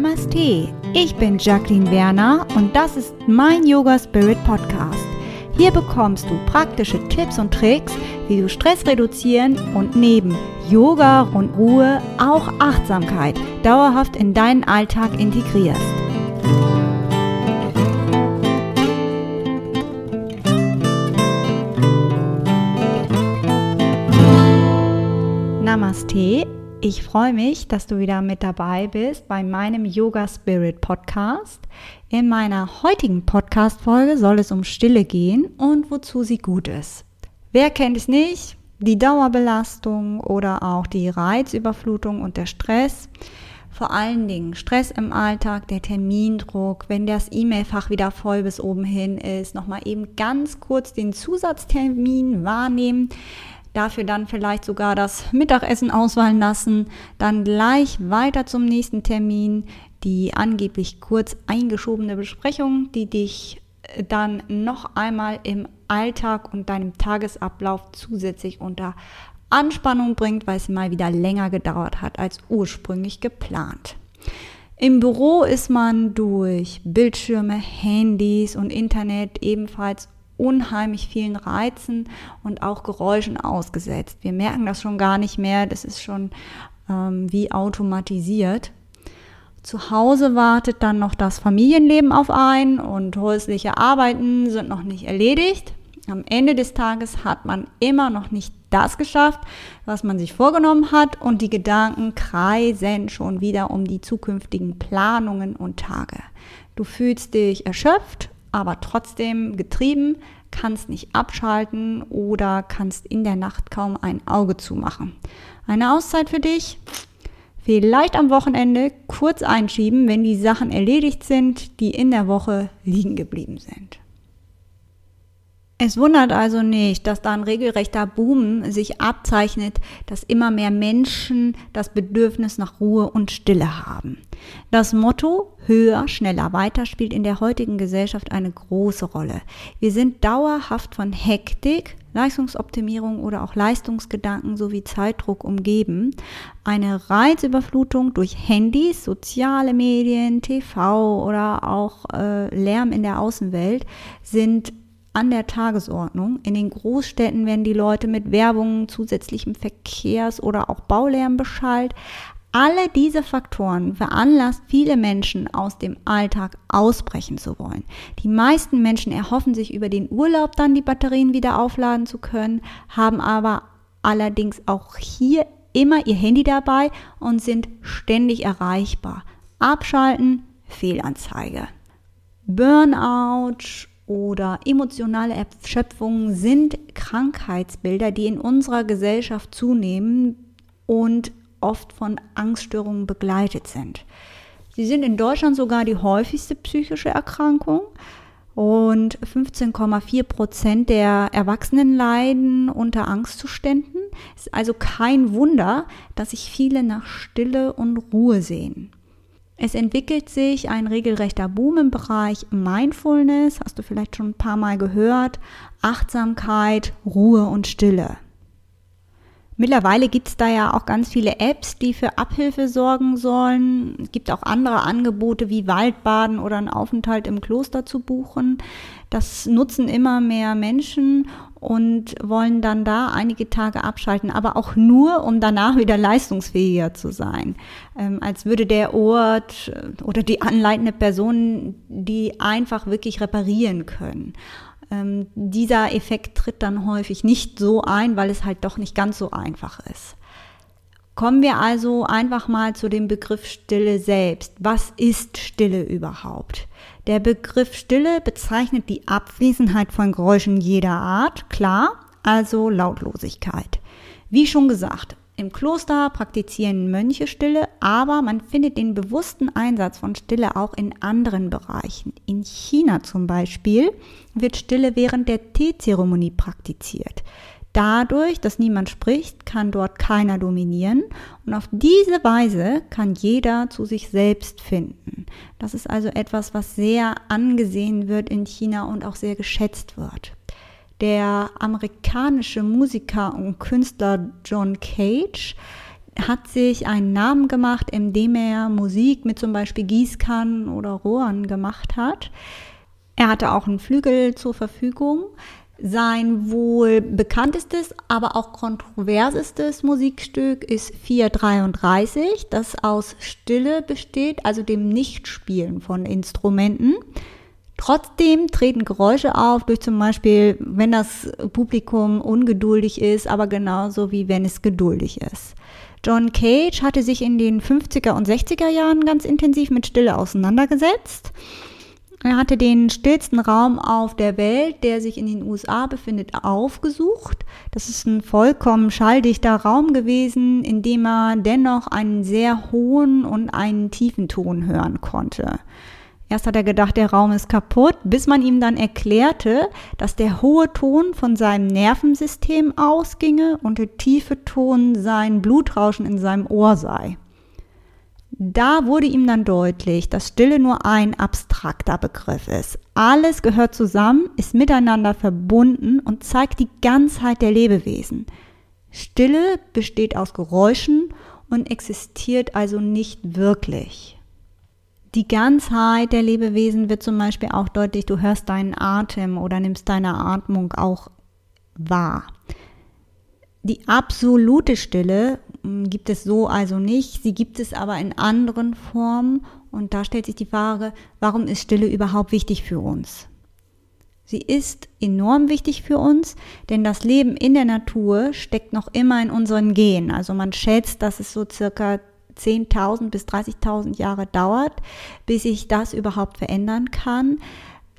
Namaste, ich bin Jacqueline Werner und das ist mein Yoga Spirit Podcast. Hier bekommst du praktische Tipps und Tricks, wie du Stress reduzieren und neben Yoga und Ruhe auch Achtsamkeit dauerhaft in deinen Alltag integrierst. Namaste ich freue mich, dass du wieder mit dabei bist bei meinem Yoga Spirit Podcast. In meiner heutigen Podcast-Folge soll es um Stille gehen und wozu sie gut ist. Wer kennt es nicht? Die Dauerbelastung oder auch die Reizüberflutung und der Stress. Vor allen Dingen Stress im Alltag, der Termindruck, wenn das E-Mail-Fach wieder voll bis oben hin ist, nochmal eben ganz kurz den Zusatztermin wahrnehmen dafür dann vielleicht sogar das Mittagessen auswahlen lassen, dann gleich weiter zum nächsten Termin, die angeblich kurz eingeschobene Besprechung, die dich äh, dann noch einmal im Alltag und deinem Tagesablauf zusätzlich unter Anspannung bringt, weil es mal wieder länger gedauert hat als ursprünglich geplant. Im Büro ist man durch Bildschirme, Handys und Internet ebenfalls unheimlich vielen Reizen und auch Geräuschen ausgesetzt. Wir merken das schon gar nicht mehr, das ist schon ähm, wie automatisiert. Zu Hause wartet dann noch das Familienleben auf ein und häusliche Arbeiten sind noch nicht erledigt. Am Ende des Tages hat man immer noch nicht das geschafft, was man sich vorgenommen hat und die Gedanken kreisen schon wieder um die zukünftigen Planungen und Tage. Du fühlst dich erschöpft aber trotzdem getrieben, kannst nicht abschalten oder kannst in der Nacht kaum ein Auge zumachen. Eine Auszeit für dich? Vielleicht am Wochenende kurz einschieben, wenn die Sachen erledigt sind, die in der Woche liegen geblieben sind. Es wundert also nicht, dass da ein regelrechter Boom sich abzeichnet, dass immer mehr Menschen das Bedürfnis nach Ruhe und Stille haben. Das Motto höher, schneller, weiter spielt in der heutigen Gesellschaft eine große Rolle. Wir sind dauerhaft von Hektik, Leistungsoptimierung oder auch Leistungsgedanken sowie Zeitdruck umgeben. Eine Reizüberflutung durch Handys, soziale Medien, TV oder auch äh, Lärm in der Außenwelt sind an der Tagesordnung. In den Großstädten werden die Leute mit Werbung, zusätzlichem Verkehrs- oder auch Baulärm beschallt. Alle diese Faktoren veranlasst viele Menschen aus dem Alltag ausbrechen zu wollen. Die meisten Menschen erhoffen sich über den Urlaub dann die Batterien wieder aufladen zu können, haben aber allerdings auch hier immer ihr Handy dabei und sind ständig erreichbar. Abschalten, Fehlanzeige. Burnout oder emotionale Erschöpfung sind Krankheitsbilder, die in unserer Gesellschaft zunehmen und oft von Angststörungen begleitet sind. Sie sind in Deutschland sogar die häufigste psychische Erkrankung und 15,4 Prozent der Erwachsenen leiden unter Angstzuständen. Es ist also kein Wunder, dass sich viele nach Stille und Ruhe sehen. Es entwickelt sich ein regelrechter Boom im Bereich Mindfulness, hast du vielleicht schon ein paar Mal gehört, Achtsamkeit, Ruhe und Stille. Mittlerweile gibt es da ja auch ganz viele Apps, die für Abhilfe sorgen sollen. Es gibt auch andere Angebote wie Waldbaden oder einen Aufenthalt im Kloster zu buchen. Das nutzen immer mehr Menschen und wollen dann da einige Tage abschalten, aber auch nur, um danach wieder leistungsfähiger zu sein. Ähm, als würde der Ort äh, oder die anleitende Person die einfach wirklich reparieren können. Ähm, dieser Effekt tritt dann häufig nicht so ein, weil es halt doch nicht ganz so einfach ist. Kommen wir also einfach mal zu dem Begriff Stille selbst. Was ist Stille überhaupt? Der Begriff Stille bezeichnet die Abwesenheit von Geräuschen jeder Art, klar, also Lautlosigkeit. Wie schon gesagt, im Kloster praktizieren Mönche Stille, aber man findet den bewussten Einsatz von Stille auch in anderen Bereichen. In China zum Beispiel wird Stille während der Teezeremonie praktiziert. Dadurch, dass niemand spricht, kann dort keiner dominieren und auf diese Weise kann jeder zu sich selbst finden. Das ist also etwas, was sehr angesehen wird in China und auch sehr geschätzt wird. Der amerikanische Musiker und Künstler John Cage hat sich einen Namen gemacht, indem er Musik mit zum Beispiel Gießkannen oder Rohren gemacht hat. Er hatte auch einen Flügel zur Verfügung. Sein wohl bekanntestes, aber auch kontroversestes Musikstück ist 433, das aus Stille besteht, also dem Nichtspielen von Instrumenten. Trotzdem treten Geräusche auf, durch zum Beispiel, wenn das Publikum ungeduldig ist, aber genauso wie wenn es geduldig ist. John Cage hatte sich in den 50er und 60er Jahren ganz intensiv mit Stille auseinandergesetzt. Er hatte den stillsten Raum auf der Welt, der sich in den USA befindet, aufgesucht. Das ist ein vollkommen schalldichter Raum gewesen, in dem er dennoch einen sehr hohen und einen tiefen Ton hören konnte. Erst hat er gedacht, der Raum ist kaputt, bis man ihm dann erklärte, dass der hohe Ton von seinem Nervensystem ausginge und der tiefe Ton sein Blutrauschen in seinem Ohr sei. Da wurde ihm dann deutlich, dass Stille nur ein abstrakter Begriff ist. Alles gehört zusammen, ist miteinander verbunden und zeigt die Ganzheit der Lebewesen. Stille besteht aus Geräuschen und existiert also nicht wirklich. Die Ganzheit der Lebewesen wird zum Beispiel auch deutlich, du hörst deinen Atem oder nimmst deine Atmung auch wahr. Die absolute Stille hm, gibt es so also nicht, sie gibt es aber in anderen Formen und da stellt sich die Frage, warum ist Stille überhaupt wichtig für uns? Sie ist enorm wichtig für uns, denn das Leben in der Natur steckt noch immer in unseren Genen. Also man schätzt, dass es so circa 10.000 bis 30.000 Jahre dauert, bis sich das überhaupt verändern kann,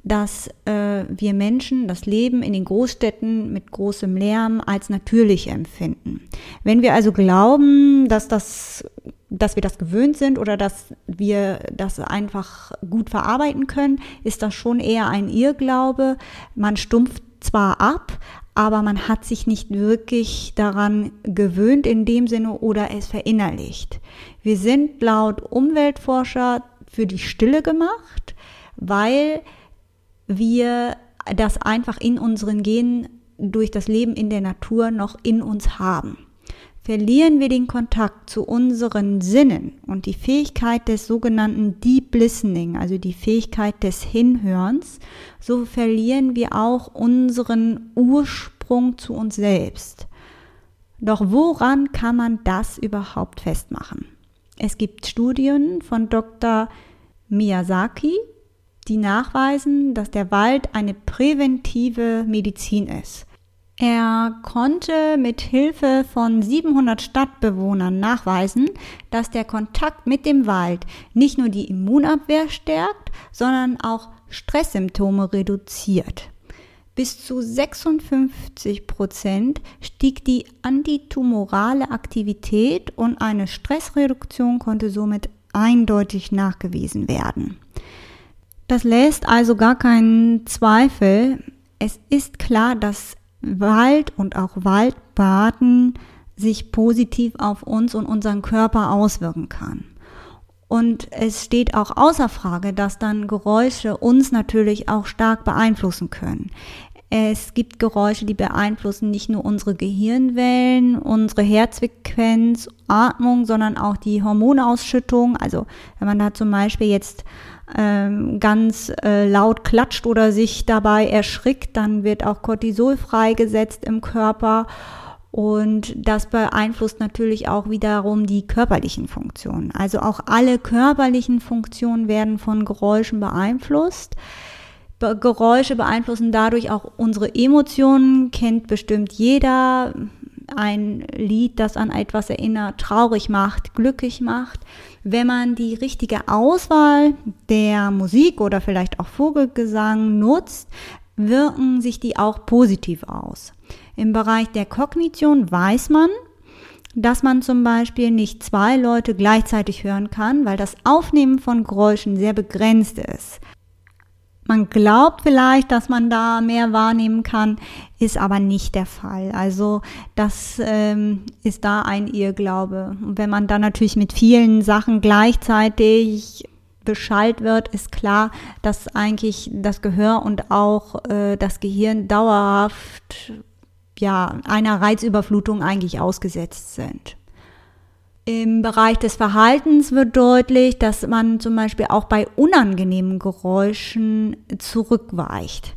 dass äh, wir Menschen das Leben in den Großstädten mit großem Lärm als natürlich empfinden. Wenn wir also glauben, dass das dass wir das gewöhnt sind oder dass wir das einfach gut verarbeiten können, ist das schon eher ein Irrglaube. Man stumpft zwar ab, aber man hat sich nicht wirklich daran gewöhnt in dem Sinne oder es verinnerlicht. Wir sind laut Umweltforscher für die Stille gemacht, weil wir das einfach in unseren Genen durch das Leben in der Natur noch in uns haben. Verlieren wir den Kontakt zu unseren Sinnen und die Fähigkeit des sogenannten Deep Listening, also die Fähigkeit des Hinhörens, so verlieren wir auch unseren Ursprung zu uns selbst. Doch woran kann man das überhaupt festmachen? Es gibt Studien von Dr. Miyazaki, die nachweisen, dass der Wald eine präventive Medizin ist. Er konnte mit Hilfe von 700 Stadtbewohnern nachweisen, dass der Kontakt mit dem Wald nicht nur die Immunabwehr stärkt, sondern auch Stresssymptome reduziert. Bis zu 56 Prozent stieg die antitumorale Aktivität und eine Stressreduktion konnte somit eindeutig nachgewiesen werden. Das lässt also gar keinen Zweifel. Es ist klar, dass Wald und auch Waldbaden sich positiv auf uns und unseren Körper auswirken kann. Und es steht auch außer Frage, dass dann Geräusche uns natürlich auch stark beeinflussen können. Es gibt Geräusche, die beeinflussen nicht nur unsere Gehirnwellen, unsere Herzfrequenz, Atmung, sondern auch die Hormonausschüttung. Also wenn man da zum Beispiel jetzt ganz äh, laut klatscht oder sich dabei erschrickt, dann wird auch Cortisol freigesetzt im Körper. Und das beeinflusst natürlich auch wiederum die körperlichen Funktionen. Also auch alle körperlichen Funktionen werden von Geräuschen beeinflusst. Geräusche beeinflussen dadurch auch unsere Emotionen, kennt bestimmt jeder. Ein Lied, das an etwas erinnert, traurig macht, glücklich macht. Wenn man die richtige Auswahl der Musik oder vielleicht auch Vogelgesang nutzt, wirken sich die auch positiv aus. Im Bereich der Kognition weiß man, dass man zum Beispiel nicht zwei Leute gleichzeitig hören kann, weil das Aufnehmen von Geräuschen sehr begrenzt ist. Man glaubt vielleicht, dass man da mehr wahrnehmen kann, ist aber nicht der Fall. Also das ähm, ist da ein Irrglaube. Und wenn man dann natürlich mit vielen Sachen gleichzeitig beschallt wird, ist klar, dass eigentlich das Gehör und auch äh, das Gehirn dauerhaft ja, einer Reizüberflutung eigentlich ausgesetzt sind. Im Bereich des Verhaltens wird deutlich, dass man zum Beispiel auch bei unangenehmen Geräuschen zurückweicht.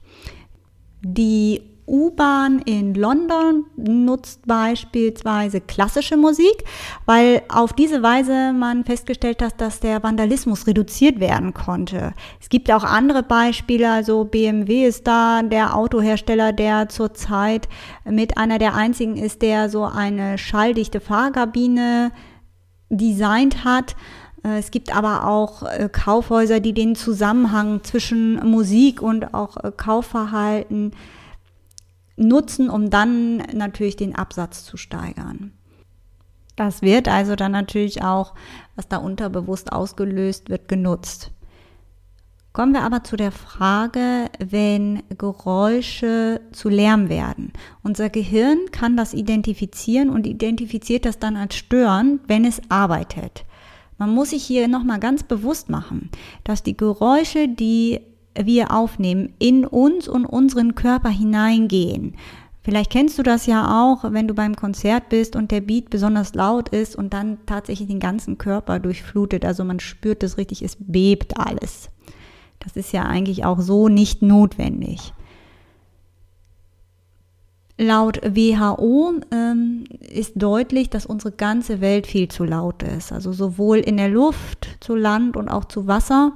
Die U-Bahn in London nutzt beispielsweise klassische Musik, weil auf diese Weise man festgestellt hat, dass der Vandalismus reduziert werden konnte. Es gibt auch andere Beispiele, also BMW ist da der Autohersteller, der zurzeit mit einer der einzigen ist, der so eine schalldichte Fahrkabine designt hat. Es gibt aber auch äh, Kaufhäuser, die den Zusammenhang zwischen Musik und auch äh, Kaufverhalten nutzen, um dann natürlich den Absatz zu steigern. Das wird also dann natürlich auch, was da unterbewusst ausgelöst wird, genutzt. Kommen wir aber zu der Frage, wenn Geräusche zu Lärm werden. Unser Gehirn kann das identifizieren und identifiziert das dann als Stören, wenn es arbeitet. Man muss sich hier nochmal ganz bewusst machen, dass die Geräusche, die wir aufnehmen, in uns und unseren Körper hineingehen. Vielleicht kennst du das ja auch, wenn du beim Konzert bist und der Beat besonders laut ist und dann tatsächlich den ganzen Körper durchflutet. Also man spürt es richtig, es bebt alles. Das ist ja eigentlich auch so nicht notwendig. Laut WHO ähm, ist deutlich, dass unsere ganze Welt viel zu laut ist. Also sowohl in der Luft, zu Land und auch zu Wasser.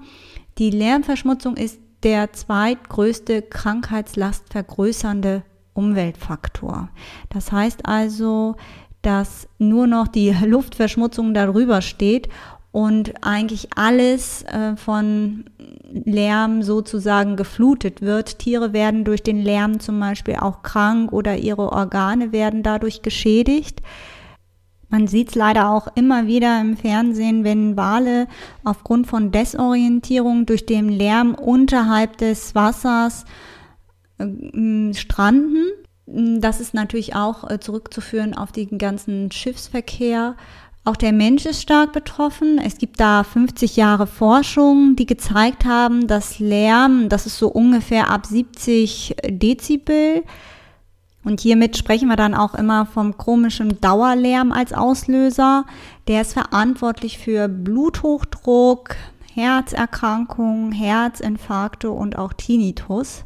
Die Lärmverschmutzung ist der zweitgrößte Krankheitslast vergrößernde Umweltfaktor. Das heißt also, dass nur noch die Luftverschmutzung darüber steht und eigentlich alles äh, von Lärm sozusagen geflutet wird. Tiere werden durch den Lärm zum Beispiel auch krank oder ihre Organe werden dadurch geschädigt. Man sieht es leider auch immer wieder im Fernsehen, wenn Wale aufgrund von Desorientierung durch den Lärm unterhalb des Wassers äh, stranden. Das ist natürlich auch äh, zurückzuführen auf den ganzen Schiffsverkehr. Auch der Mensch ist stark betroffen. Es gibt da 50 Jahre Forschung, die gezeigt haben, dass Lärm, das ist so ungefähr ab 70 Dezibel, und hiermit sprechen wir dann auch immer vom komischen Dauerlärm als Auslöser. Der ist verantwortlich für Bluthochdruck, Herzerkrankungen, Herzinfarkte und auch Tinnitus.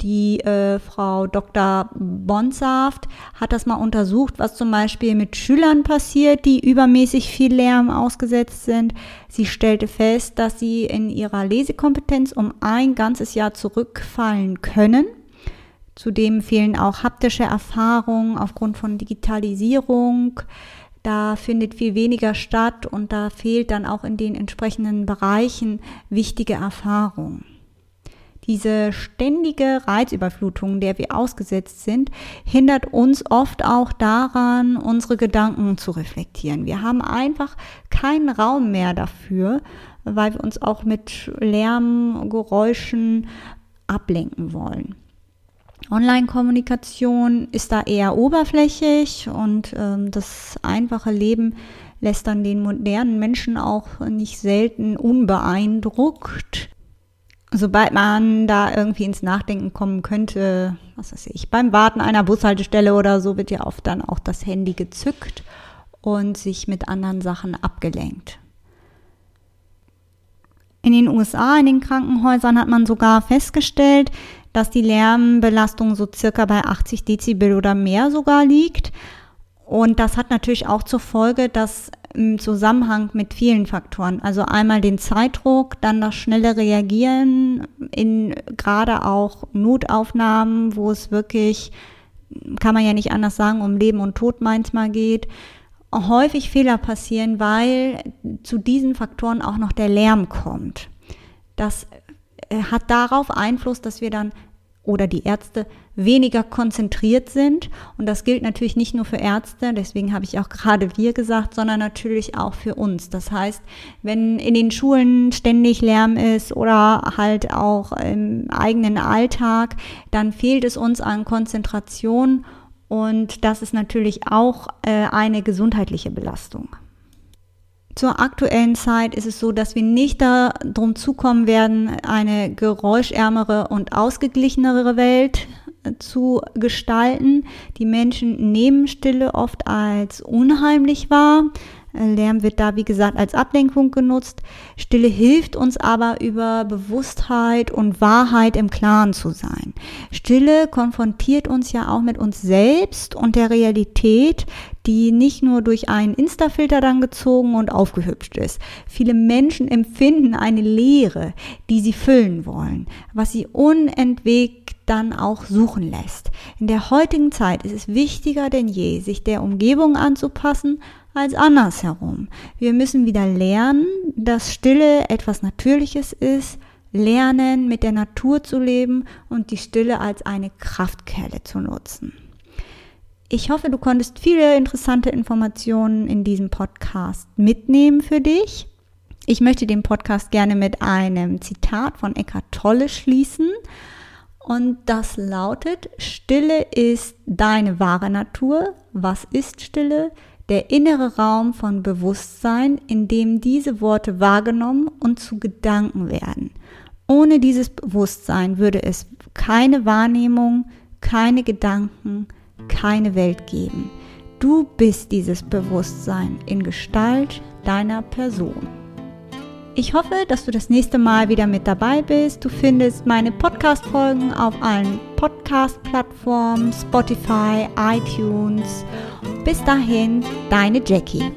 Die äh, Frau Dr. Bonsaft hat das mal untersucht, was zum Beispiel mit Schülern passiert, die übermäßig viel Lärm ausgesetzt sind. Sie stellte fest, dass sie in ihrer Lesekompetenz um ein ganzes Jahr zurückfallen können. Zudem fehlen auch haptische Erfahrungen aufgrund von Digitalisierung. Da findet viel weniger statt und da fehlt dann auch in den entsprechenden Bereichen wichtige Erfahrung. Diese ständige Reizüberflutung, der wir ausgesetzt sind, hindert uns oft auch daran, unsere Gedanken zu reflektieren. Wir haben einfach keinen Raum mehr dafür, weil wir uns auch mit Lärm, Geräuschen ablenken wollen. Online-Kommunikation ist da eher oberflächlich und ähm, das einfache Leben lässt dann den modernen Menschen auch nicht selten unbeeindruckt. Sobald man da irgendwie ins Nachdenken kommen könnte, was weiß ich, beim Warten einer Bushaltestelle oder so wird ja oft dann auch das Handy gezückt und sich mit anderen Sachen abgelenkt. In den USA, in den Krankenhäusern hat man sogar festgestellt, dass die Lärmbelastung so circa bei 80 Dezibel oder mehr sogar liegt. Und das hat natürlich auch zur Folge, dass im Zusammenhang mit vielen Faktoren, also einmal den Zeitdruck, dann das schnelle Reagieren in gerade auch Notaufnahmen, wo es wirklich, kann man ja nicht anders sagen, um Leben und Tod manchmal geht, häufig Fehler passieren, weil zu diesen Faktoren auch noch der Lärm kommt. Das äh, hat darauf Einfluss, dass wir dann oder die Ärzte weniger konzentriert sind. Und das gilt natürlich nicht nur für Ärzte, deswegen habe ich auch gerade wir gesagt, sondern natürlich auch für uns. Das heißt, wenn in den Schulen ständig Lärm ist oder halt auch im eigenen Alltag, dann fehlt es uns an Konzentration und das ist natürlich auch äh, eine gesundheitliche Belastung. Zur aktuellen Zeit ist es so, dass wir nicht darum zukommen werden, eine geräuschärmere und ausgeglichenere Welt zu gestalten. Die Menschen nehmen Stille oft als unheimlich wahr. Lärm wird da, wie gesagt, als Ablenkung genutzt. Stille hilft uns aber über Bewusstheit und Wahrheit im Klaren zu sein. Stille konfrontiert uns ja auch mit uns selbst und der Realität, die nicht nur durch einen Insta-Filter dann gezogen und aufgehübscht ist. Viele Menschen empfinden eine Leere, die sie füllen wollen, was sie unentwegt dann auch suchen lässt. In der heutigen Zeit ist es wichtiger denn je, sich der Umgebung anzupassen als andersherum. Wir müssen wieder lernen, dass Stille etwas Natürliches ist, lernen, mit der Natur zu leben und die Stille als eine Kraftquelle zu nutzen. Ich hoffe, du konntest viele interessante Informationen in diesem Podcast mitnehmen für dich. Ich möchte den Podcast gerne mit einem Zitat von Eckhart Tolle schließen. Und das lautet, Stille ist deine wahre Natur. Was ist Stille? Der innere Raum von Bewusstsein, in dem diese Worte wahrgenommen und zu Gedanken werden. Ohne dieses Bewusstsein würde es keine Wahrnehmung, keine Gedanken, keine Welt geben. Du bist dieses Bewusstsein in Gestalt deiner Person. Ich hoffe, dass du das nächste Mal wieder mit dabei bist. Du findest meine Podcast-Folgen auf allen Podcast-Plattformen, Spotify, iTunes. Bis dahin, deine Jackie.